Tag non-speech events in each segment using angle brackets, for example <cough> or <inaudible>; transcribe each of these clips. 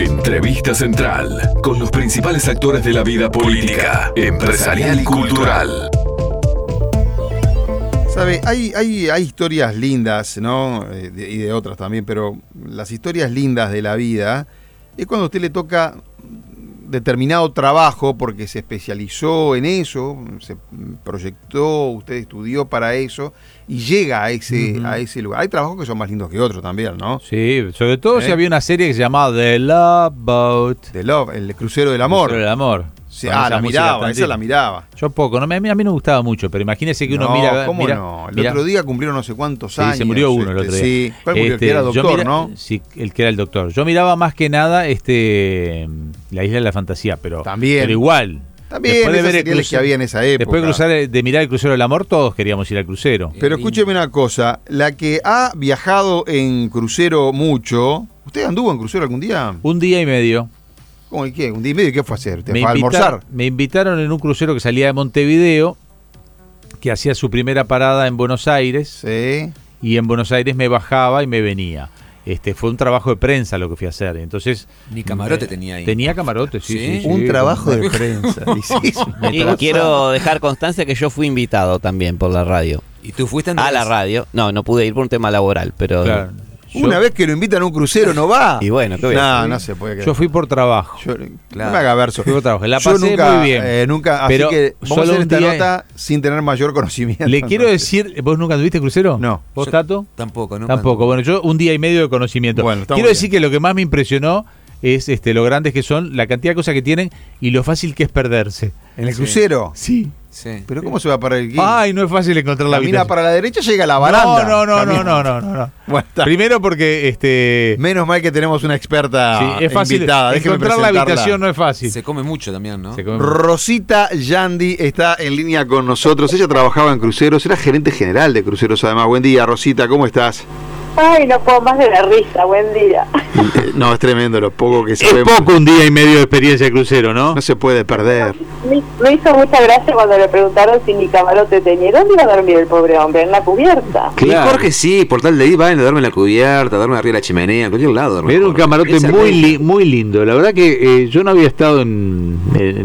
Entrevista Central con los principales actores de la vida política, empresarial y cultural. Sabe, hay, hay, hay historias lindas, ¿no? Eh, y de otras también, pero las historias lindas de la vida es cuando a usted le toca determinado trabajo porque se especializó en eso, se proyectó, usted estudió para eso y llega a ese, a ese lugar. Hay trabajos que son más lindos que otros también, ¿no? Sí, sobre todo ¿Eh? si había una serie que se llamaba The Love Boat. The Love, el crucero del amor. El amor. Sí, ah, la miraba, esa la miraba. Yo poco, no, me- a, mí, a mí no me gustaba mucho, pero imagínese que uno no, mira. ¿cómo mira- no? El mira- otro día cumplieron no sé cuántos Sí, años. se murió uno el este, otro día. Sí, ¿cuál murió? El que Este, era yo doctor, mira- ¿no? Sí, el que era el doctor. Yo miraba más que nada este La Isla de la Fantasía, pero, También. pero igual. También, Después de ver el que había en esa época. Después de, cruzar, de mirar el crucero del amor, todos queríamos ir al crucero. Pero escúcheme una cosa, la que ha viajado en crucero mucho, ¿usted anduvo en crucero algún día? Un día y medio. ¿Cómo y qué? ¿Un día y medio? ¿Qué fue a hacer? ¿Te me, fue a almorzar? me invitaron en un crucero que salía de Montevideo, que hacía su primera parada en Buenos Aires, Sí. y en Buenos Aires me bajaba y me venía. Este fue un trabajo de prensa lo que fui a hacer. Entonces Ni camarote eh, tenía ahí. Tenía camarote, sí, ¿Sí? sí, sí. Un trabajo de prensa. <laughs> <laughs> Y quiero dejar constancia que yo fui invitado también por la radio. ¿Y tú fuiste A Andrés? la radio. No, no pude ir por un tema laboral, pero. Claro. Yo- Una vez que lo invitan a un crucero no va. Y bueno, ¿qué voy a No, hacer? no se puede creer. Yo fui por trabajo. Yo- Claro. No me haga verso. Fui por trabajo. La Yo pasé nunca, muy bien. eh, nunca, así Pero que vamos a solo hacer un esta día- nota sin tener mayor conocimiento. Le quiero decir, ¿vos nunca tuviste crucero? No. ¿Vos, Yo Tato? Tampoco, ¿no? Tampoco. Bueno, yo un día y medio de conocimiento. Bueno, Quiero decir bien. que lo que más me impresionó es este lo grandes que son, la cantidad de cosas que tienen y lo fácil que es perderse. ¿En el Sí. crucero? Sí. Sí. ¿Pero cómo se va a parar el guía? Ay, no es fácil encontrar la Camina habitación. para la derecha, llega a la baranda. No, no, no, no, Camina. no, no, no, no. <laughs> Bueno. Primero porque este Menos mal que tenemos una experta sí, es fácil invitada. Déjeme encontrar la habitación no es fácil. Se come mucho también, ¿no? Se come- Rosita Yandi está en línea con nosotros. Ella trabajaba en cruceros, era gerente general de cruceros además. Buen día, Rosita, ¿cómo estás? Ay, no puedo más de la risa, buen día. Eh, No, es tremendo lo poco que es sabemos. poco un día y medio de experiencia de crucero, ¿no? No se puede perder. Me, me hizo mucha gracia cuando le preguntaron si mi camarote tenía. ¿Dónde iba a dormir el pobre hombre? En la cubierta. Claro. Mejor que sí, por tal de ahí van a darme en la cubierta, darme arriba de la chimenea, en cualquier lado. duerme Era un camarote Esa muy, li- muy lindo. La verdad que eh, yo no había estado en,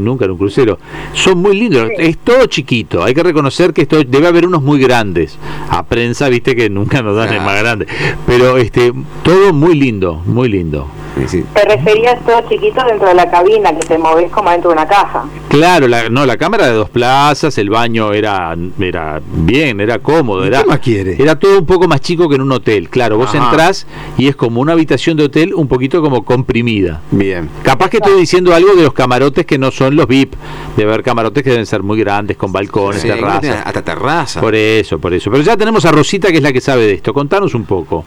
nunca en un crucero. Son muy lindos. Es todo chiquito. Hay que reconocer que esto debe haber unos muy grandes. A prensa, viste que nunca nos dan el Claro. más grande. Pero este todo muy lindo, muy lindo. Te referías todo chiquito dentro de la cabina, que te movés como dentro de una caja. Claro, la, no, la cámara de dos plazas, el baño era, era bien, era cómodo. ¿Y Era, qué más quiere? Era todo un poco más chico que en un hotel. Claro, vos Ajá. entrás y es como una habitación de hotel un poquito como comprimida. Bien. Capaz que estoy diciendo algo de los camarotes que no son los VIP. De haber camarotes que deben ser muy grandes, con balcones, Sí, terrazas. hasta terraza. Por eso, por eso. Pero ya tenemos a Rosita que es la que sabe de esto. Contanos un poco.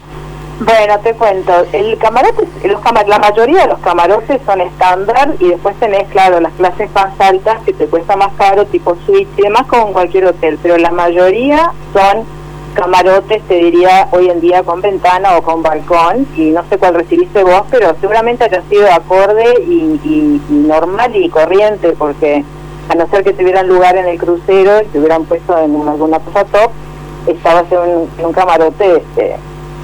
Bueno, te cuento. El camarote, los cama- la mayoría de los camarotes son estándar y después tenés, claro, las clases más altas que te cuesta más caro, tipo suite y demás, como en cualquier hotel. Pero la mayoría son camarotes, te diría, hoy en día con ventana o con balcón. Y no sé cuál recibiste vos, pero seguramente haya sido acorde y, y- y normal y corriente, porque a no ser que tuvieran lugar en el crucero y te hubieran puesto en una- alguna cosa top, estabas en un, en un camarote este,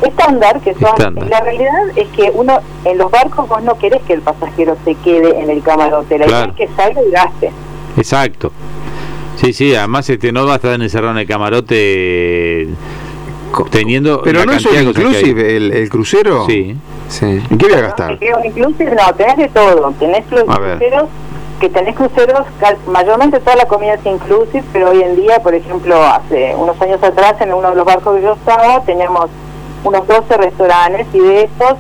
estándar, que son, Estándar. la realidad es que uno, en los barcos vos no querés que el pasajero se quede en el camarote, la idea es que salga y gaste. Exacto. Sí, sí, además este no va a estar encerrado en el camarote co- teniendo Pero la no es un inclusive el, el crucero. Sí. Sí. ¿En qué voy a gastar? Inclusive no, tenés de todo, tenés los A ver. cruceros, que tenés cruceros, cal- mayormente toda la comida es inclusive, pero hoy en día, por ejemplo, hace unos años atrás, en uno de los barcos que yo estaba, teníamos unos 12 restaurantes y de estos,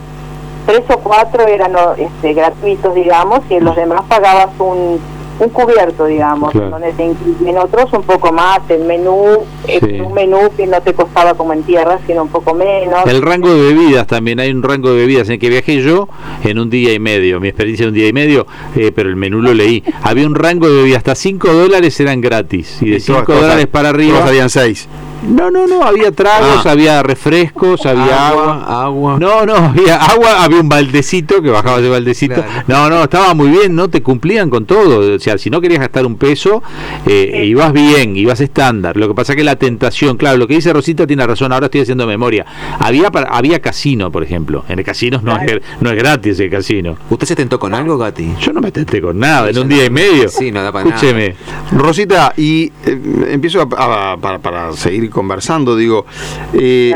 tres o cuatro eran este, gratuitos, digamos, y en los demás pagabas un, un cubierto, digamos, Claro. donde te incluyen otros un poco más, el menú, eh, Sí. un menú que no te costaba como en tierra, sino un poco menos. El rango de bebidas también, hay un rango de bebidas en el que viajé yo en un día y medio, mi experiencia de un día y medio, eh, pero el menú lo leí. Había un rango de bebidas, hasta 5 dólares eran gratis, y de Y todas 5 cosas- dólares para Todos arriba, salían seis. No, no, no, había tragos, Ah. había refrescos, había agua. agua, agua. No, no, había agua, había un baldecito que bajabas de baldecito. Claro. No, no, estaba muy bien, no te cumplían con todo. O sea, si no querías gastar un peso, eh, ibas bien, ibas estándar. Lo que pasa que la tentación, claro, lo que dice Rosita tiene razón, ahora estoy haciendo memoria. Había para- había casino, por ejemplo. En el casino no es, no es gratis el casino. ¿Usted se tentó con algo, Gati? Yo no me tenté con nada, en un no. día y medio. Sí, no da para nada. Escúcheme. Rosita, y eh, empiezo a- a- para, para seguir conversando, digo, eh,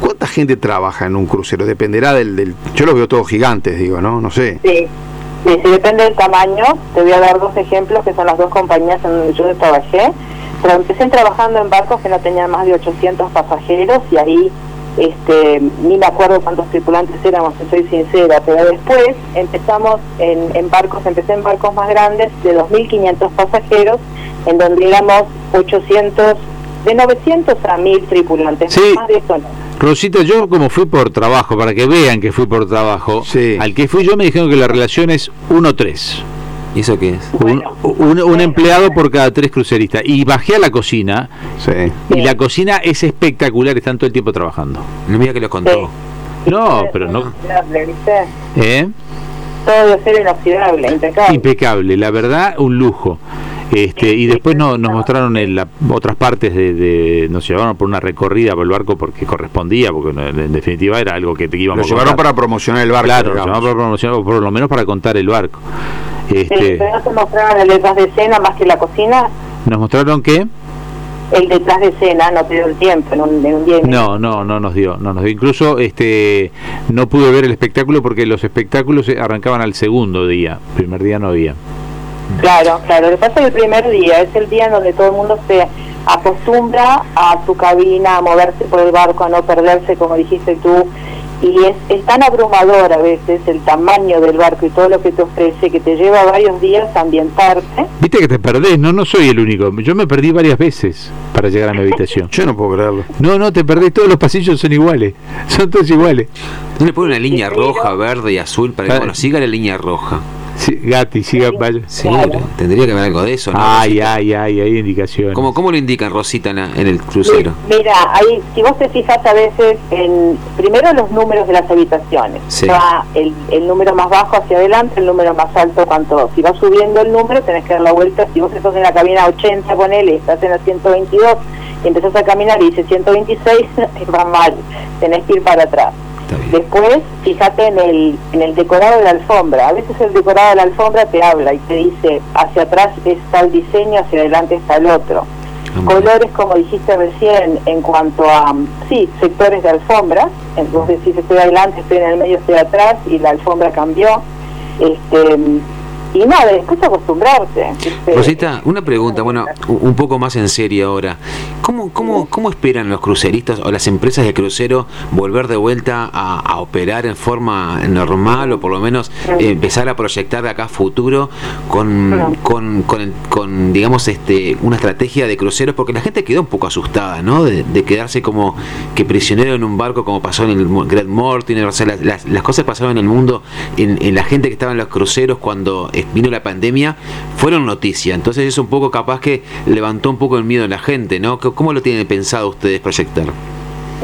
¿cuánta gente trabaja en un crucero? Dependerá del, del... Yo los veo todos gigantes, digo, ¿no? No sé. Sí. Sí, sí, depende del tamaño. Te voy a dar dos ejemplos que son las dos compañías en donde yo trabajé. Pero empecé trabajando en barcos que no tenían más de 800 pasajeros y ahí este, ni me acuerdo cuántos tripulantes éramos, si soy sincera, pero después empezamos en, en barcos, empecé en barcos más grandes de 2.500 pasajeros, en donde éramos 800, de 900 a 1.000 tripulantes, Sí. más de eso no. Rosita, yo como fui por trabajo, para que vean que fui por trabajo, Sí. al que fui yo me dijeron que la relación es 1-3. ¿Y eso qué es? Un, Bueno. un- un empleado por cada tres cruceristas. Y bajé a la cocina Sí. y la cocina es espectacular, están todo el tiempo trabajando. No mira que lo contó. No, pero no... Inoxidable, ¿viste? ¿eh? Todo debe ser inoxidable, impecable. Impecable, la verdad, un lujo. Este, y después no- nos mostraron en la- otras partes de, de- nos llevaron por una recorrida por el barco porque correspondía, porque no, en definitiva era algo que te Lo íbamos a llevaron para promocionar el barco. Claro, llevaron para promocionar, por lo menos para contar el barco. Sí, Este, pero no te mostraron el detrás de escena más que la cocina. nos mostraron que El detrás de escena no te dio el tiempo en un, en un día no, no, no nos dio, no nos dio. Incluso este no pude ver el espectáculo porque los espectáculos arrancaban al segundo día, primer día no había. Claro, claro. Lo que pasa es el primer día es el día en donde todo el mundo se acostumbra a su cabina, a moverse por el barco, a no perderse, como dijiste tú. Y es, es tan abrumador a veces el tamaño del barco y todo lo que te ofrece que te lleva varios días a ambientarte. Viste que te perdés, no, no soy el único. Yo me perdí varias veces para llegar a mi habitación. <laughs> Yo no puedo creerlo. No, no, te perdés, todos los pasillos son iguales, son todos iguales. ¿No le pone una línea roja, verde y azul para que, Ah. bueno, siga la línea roja? Sí, Gati, siga, vaya. Sí, Claro. tendría que haber algo de eso, ¿no? Ay, ay, ay, hay indicaciones. ¿Cómo, ¿Cómo lo indican, Rosita, en, la- en el crucero? Mira, ahí, si vos te fijas a veces en, primero los números de las habitaciones. Sí. Va el, el número más bajo hacia adelante, el número más alto cuanto. Si vas subiendo el número, tenés que dar la vuelta. Si vos estás en la cabina 80, ponele, estás en la 122 y empezás a caminar y dice 126, <laughs> va mal. Tenés que ir para atrás. Después, fíjate en el, en el decorado de la alfombra. A veces el decorado de la alfombra te habla y te dice, hacia atrás está el diseño, hacia adelante está el otro. Ah, Colores, como dijiste recién, en cuanto a, sí, sectores de alfombra. Entonces, si estoy adelante, estoy en el medio, estoy atrás y la alfombra cambió. Este, y nada, después acostumbrarse. Rosita, una pregunta, bueno, un poco más en serio ahora. ¿Cómo, cómo, cómo esperan los cruceristas o las empresas de crucero volver de vuelta a, a operar en forma normal o por lo menos eh, empezar a proyectar de acá a futuro con, con, con, con, digamos, este, una estrategia de cruceros? Porque la gente quedó un poco asustada, ¿no? De, de quedarse como que prisionero en un barco como pasó en el Great Mortimer, o sea, las, las- cosas pasaron en el mundo, en, en la gente que estaba en los cruceros cuando vino la pandemia, fueron noticia. Entonces es un poco capaz que levantó un poco el miedo en la gente, ¿no? ¿Cómo- ¿Cómo lo tienen pensado ustedes proyectar?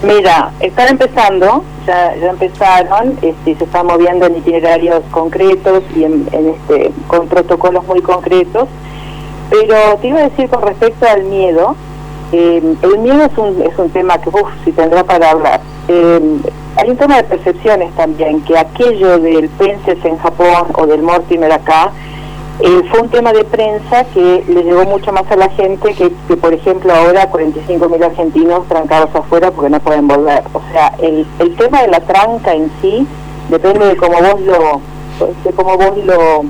Mira, están empezando, ya, ya empezaron, este, se están moviendo en itinerarios concretos y en este, con protocolos muy concretos. Pero te iba a decir con respecto al miedo, eh, el miedo es un, es un tema que, uff, si tendrá para hablar. Eh, hay un tema de percepciones también, que aquello del Pences en Japón o del Mortimer acá, eh, fue un tema de prensa que le llegó mucho más a la gente que, que, por ejemplo, ahora 45.000 argentinos trancados afuera porque no pueden volver. O sea, el, el tema de la tranca en sí depende de cómo vos lo, de cómo vos lo,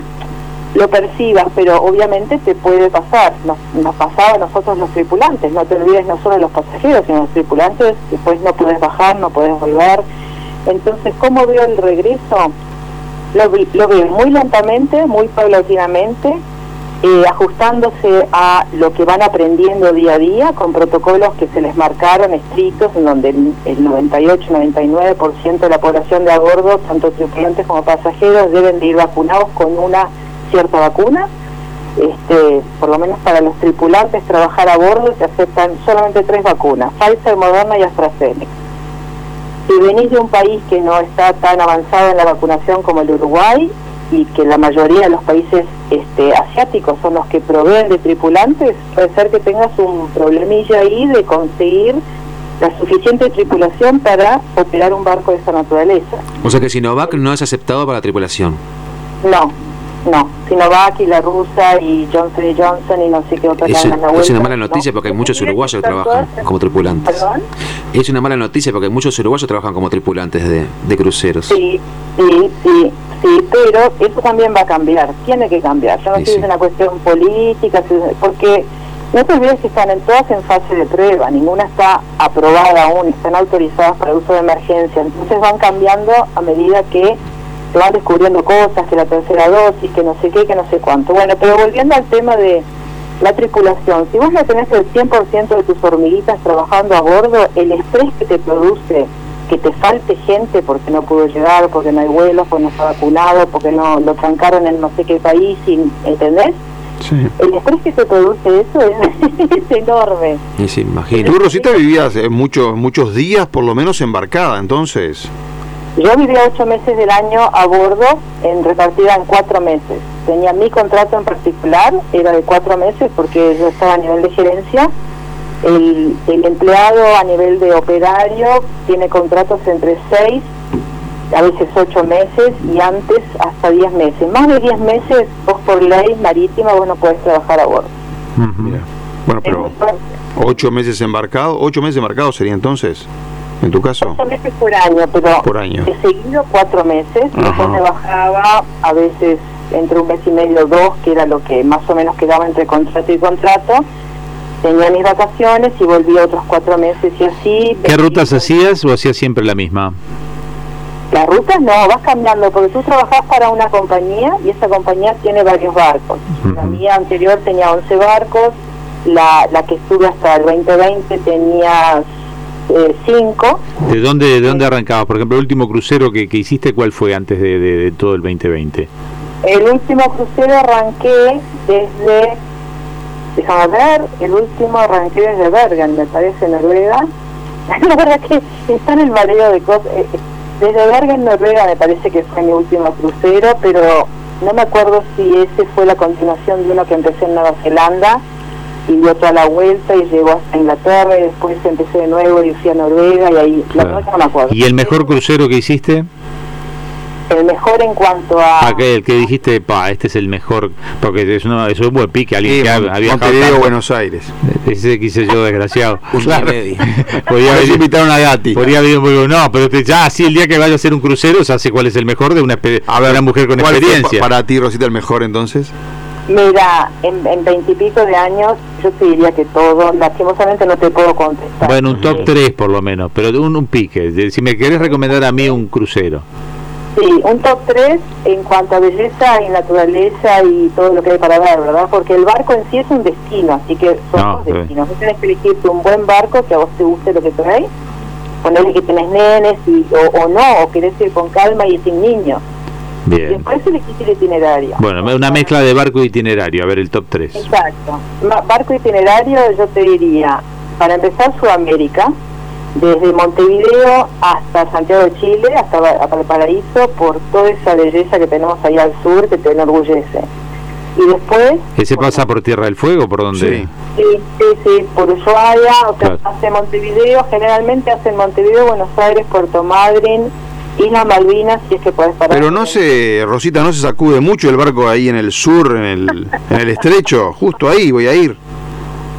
lo percibas, pero obviamente te puede pasar. Nos, pasaba a nosotros los tripulantes, no te olvides no solo los pasajeros, sino los tripulantes, después no puedes bajar, no puedes volver. Entonces, ¿cómo veo el regreso? Lo, lo veo muy lentamente, muy paulatinamente, eh, ajustándose a lo que van aprendiendo día a día, con protocolos que se les marcaron estrictos, en donde el 98-99% de la población de a bordo, tanto tripulantes como pasajeros, deben de ir vacunados con una cierta vacuna. este, por lo menos para los tripulantes trabajar a bordo se aceptan solamente tres vacunas, Pfizer, Moderna y AstraZeneca. Si venís de un país que no está tan avanzado en la vacunación como el Uruguay y que la mayoría de los países este, asiáticos son los que proveen de tripulantes, puede ser que tengas un problemilla ahí de conseguir la suficiente tripulación para operar un barco de esa naturaleza. O sea que Sinovac no es aceptado para la tripulación. No, no. Sinovac y la rusa y Johnson y Johnson y no sé qué otra Es, es una mala noticia no. porque hay muchos uruguayos que trabajan como tripulantes. ¿Perdón? Es una mala noticia porque muchos uruguayos trabajan como tripulantes de, de cruceros. Sí, sí, sí, sí, pero eso también va a cambiar, tiene que cambiar. Yo no sé si es una cuestión política, porque no te olvides que están en todas en fase de prueba, ninguna está aprobada aún, están autorizadas para uso de emergencia, entonces van cambiando a medida que se van descubriendo cosas, que la tercera dosis, que no sé qué, que no sé cuánto. Bueno, pero volviendo al tema de la tripulación, si vos no tenés el 100% de tus hormiguitas trabajando a bordo, el estrés que te produce que te falte gente porque no pudo llegar, porque no hay vuelos, porque no está vacunado, porque no lo trancaron en no sé qué país, sin- ¿entendés? Sí. El estrés que te produce eso es, <laughs> es enorme. Y sí, imagino. Tú, Rosita, vivías eh, muchos, muchos días, por lo menos, embarcada, entonces. Yo vivía ocho meses del año a bordo, en repartida en cuatro meses. Tenía mi contrato en particular, era de cuatro meses porque yo estaba a nivel de gerencia. El, el empleado a nivel de operario tiene contratos entre seis, a veces ocho meses y antes hasta diez meses. Más de diez meses, vos por ley marítima, vos no podés trabajar a bordo. Mira. Bueno, pero ocho meses embarcado, ocho meses embarcado sería entonces, en tu caso. Ocho meses por año, pero Por año. he seguido cuatro meses, Ajá. después me bajaba a veces entre un mes y medio, dos, que era lo que más o menos quedaba entre contrato y contrato. Tenía mis vacaciones y volví otros cuatro meses y así. ¿Qué rutas hacías o hacías siempre la misma? Las rutas no, vas cambiando, porque tú trabajás para una compañía y esa compañía tiene varios barcos. La Ujú. mía anterior tenía 11 barcos, la, la que estuve hasta el 2020 tenía 5. ¿De dónde, de dónde arrancabas? Por ejemplo, el último crucero que, que hiciste, ¿cuál fue antes de, de- de todo el 2020? El último crucero arranqué desde, déjame ver, el último arranqué desde Bergen, me parece, Noruega. <laughs> La verdad que está en el mareo de cosas. Eh, eh, Desde Bergen, Noruega, me parece que fue mi último crucero, pero no me acuerdo si ese fue la continuación de uno que empecé en Nueva Zelanda y dio otra la vuelta y llegó hasta Inglaterra y después empecé de nuevo y fui a Noruega y ahí, la verdad no me acuerdo. ¿Y el mejor crucero que hiciste? El mejor en cuanto a... Aquel que dijiste, pa, este es el mejor, porque es, una, es un buen pique, alguien Sí, que ha, Mon- ha viajado. Buenos Aires. Ese quise yo, desgraciado. Claro. <laughs> Podría eso haber, invitaron a Gatti. podría haber muy no, pero te- ya, sí, el día que vaya a hacer un crucero, se hace cuál es el mejor de una, A ver, una mujer con ¿cuál fue experiencia. pa- para ti, Rosita, el mejor entonces? Mira, en veintipico de años yo te diría que todo, lastimosamente no te puedo contestar. Bueno, un top Sí. 3 por lo menos, pero de un, un pique. Si me querés recomendar a mí un crucero. Sí, un top 3 en cuanto a belleza y naturaleza y todo lo que hay para ver, ¿verdad? Porque el barco en sí es un destino, así que son No, dos sí. destinos. Vos tenés que elegirte un buen barco que a vos te guste lo que traes, ponerle que tenés nenes y, o, o no, o querés ir con calma y sin niños. Y Bien. después elegís el itinerario. Bueno, una mezcla de barco y itinerario, a ver el top 3. Exacto. Barco itinerario, yo te diría, para empezar Sudamérica, desde Montevideo hasta Santiago de Chile, hasta Valparaíso, por toda esa belleza que tenemos ahí al sur que te enorgullece. Y después... ¿Ese bueno, pasa por Tierra del Fuego? ¿Por dónde? Sí. Sí, sí, sí, por Ushuaia, o sea, Claro. hace Montevideo, generalmente hace Montevideo, Buenos Aires, Puerto Madryn, Islas Malvinas, si es que puedes parar. Pero no se, Rosita, no se sacude mucho el barco ahí en el sur, en el, en el estrecho. Justo ahí voy a ir.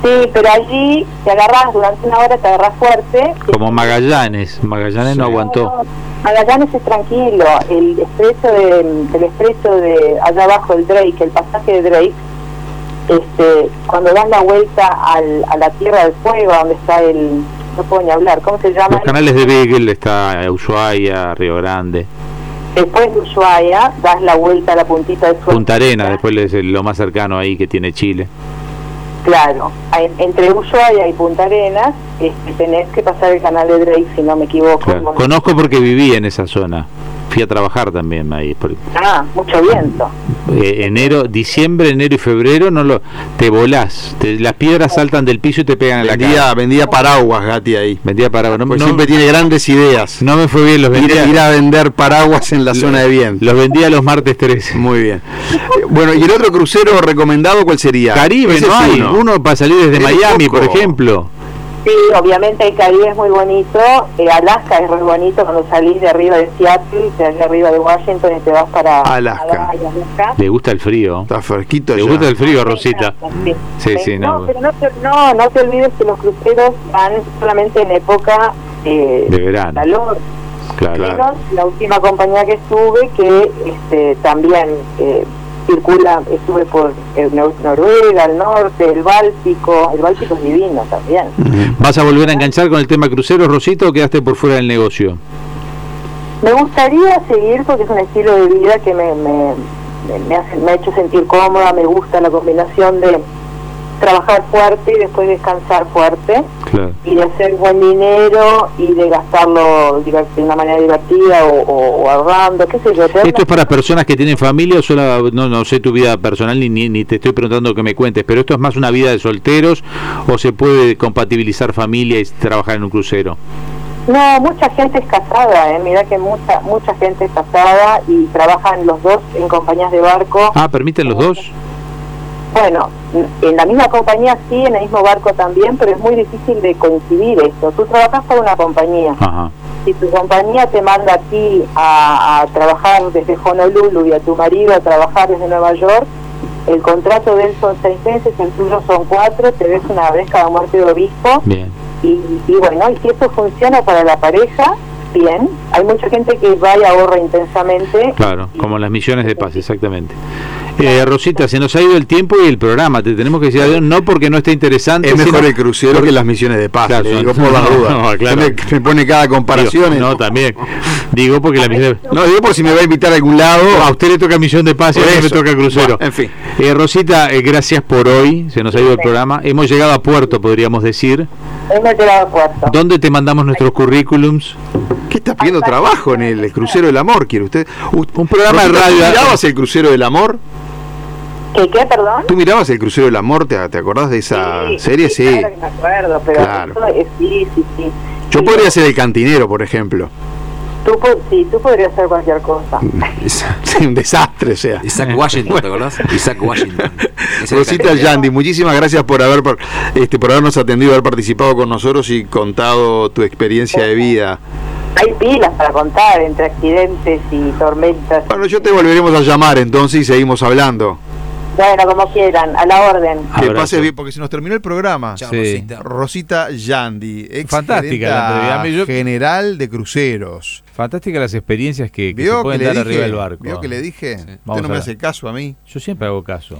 Sí, pero allí te agarras, durante una hora te agarras fuerte. Como Magallanes. Magallanes no aguantó. Magallanes es tranquilo, el estrecho de, el estrecho de allá abajo, el Drake, el pasaje de Drake, este, cuando dan la vuelta al, a la Tierra del Fuego, donde está el, no puedo ni hablar, ¿cómo se llama? Los canales de Beagle está Ushuaia, Río Grande, Después de Ushuaia, das la vuelta a la puntita de Suecia. Punta Arena, después es lo más cercano ahí que tiene Chile. Claro, en- entre Ushuaia y Punta Arenas, este, tenés que pasar el canal de Drake, si no me equivoco. Claro. Conozco porque viví en esa zona. Fui a trabajar también ahí. Ah, mucho viento. eh, enero, diciembre, enero y febrero no lo te volás, te- las piedras saltan del piso y te pegan en la Vendía, cara. vendía paraguas, Gati, ahí. Vendía para no, Pues no- siempre tiene grandes ideas. no me fue bien, los vendía, ir a vender paraguas en la zona de bien. los vendía los martes 13. Muy bien. Bueno, ¿y el otro crucero recomendado cuál sería? Caribe, Ese no hay uno. uno para salir desde Es Miami, poco. por ejemplo. Sí, obviamente el Caribe es muy bonito, eh, Alaska es muy bonito cuando salís de arriba de Seattle, de allá arriba de Washington y te vas para Alaska. Le gusta el frío. Está fresquito Le gusta el frío, Rosita. Sí, Sí, sí, no. no. pero no, te- no, no te olvides que los cruceros van solamente en época eh, De verano. calor. Claro. Menos la última compañía que estuve que este, también eh, circula, estuve por Nor- Noruega, el norte, el Báltico, el Báltico es divino también. ¿Vas a volver a enganchar con el tema cruceros, Rosita, o quedaste por fuera del negocio? Me gustaría seguir porque es un estilo de vida que me, me, me- me hace- me ha hecho sentir cómoda, me gusta la combinación de trabajar fuerte y después descansar fuerte Claro. y de hacer buen dinero y de gastarlo de una manera divertida o, o- o ahorrando, qué sé yo. ¿Esto es para personas que tienen familia o solo, no, no sé tu vida personal ni, ni, ni te estoy preguntando que me cuentes, pero esto es más una vida de solteros o se puede compatibilizar familia y trabajar en un crucero? No, mucha gente es casada, ¿eh? mira que mucha mucha gente es casada y trabajan los dos en compañías de barco. Ah, ¿permiten los dos? Bueno, en la misma compañía sí, en el mismo barco también, pero es muy difícil de coincidir esto. Tú trabajas para una compañía. Ajá. Si tu compañía te manda a ti a, a trabajar desde Honolulu y a tu marido a trabajar desde Nueva York, el contrato de él son seis meses, el tuyo son cuatro, te ves una vez cada muerte de obispo. Bien. Y, y bueno, y si esto funciona para la pareja, bien. Hay mucha gente que va y ahorra intensamente. Claro, como las misiones de paz, exactamente. Eh, Rosita, se nos ha ido el tiempo y el programa. Te tenemos que decir adiós, no porque no esté interesante. Es mejor sino- el crucero que las misiones de paz. Claro, digo por las <laughs> no, dudas. no, claro. Se me, me pone cada comparación. Digo, no, también. Digo porque la misión de... No, digo por si me va a invitar a algún lado. A usted le toca misión de paz y a mí me toca crucero. Bueno, en fin. Eh, Rosita, eh, gracias por hoy. Se nos ha ido el programa. Hemos llegado a puerto, podríamos decir. Hemos llegado a puerto. ¿Dónde te mandamos nuestros currículums? ¿Qué está pidiendo trabajo en el crucero del amor? ¿Quiere usted? Un programa de Rosita, ¿tú radio. mirabas el crucero del amor? ¿Qué, qué, perdón? ¿Tú mirabas el crucero del amor? ¿Te, te acordás de esa serie? Sí. Claro que me acuerdo, pero Claro. eso es- sí, sí, sí. Yo Sí, podría ser el cantinero, por ejemplo. Tú, po- sí, tú podrías hacer cualquier cosa. <laughs> Sí, un desastre, o sea. Isaac Washington, ¿te acordás? Isaac Washington. <laughs> Rosita Yandy, muchísimas gracias por haber por, este por habernos atendido, haber participado con nosotros y contado tu experiencia de vida. Hay pilas para contar entre accidentes y tormentas. Bueno, yo te volveremos a llamar entonces y seguimos hablando. Bueno, como quieran, a la orden. Que pases bien, porque se nos terminó el programa. Chao, Sí. Rosita. Rosita Yandy, ex Fantástica la entrevista. General de cruceros. Fantásticas las experiencias que, que se ¿Vio que, pueden le dar dije? arriba del barco. ¿Vio que le dije? Usted Vamos no me hace caso a mí. Yo siempre hago caso.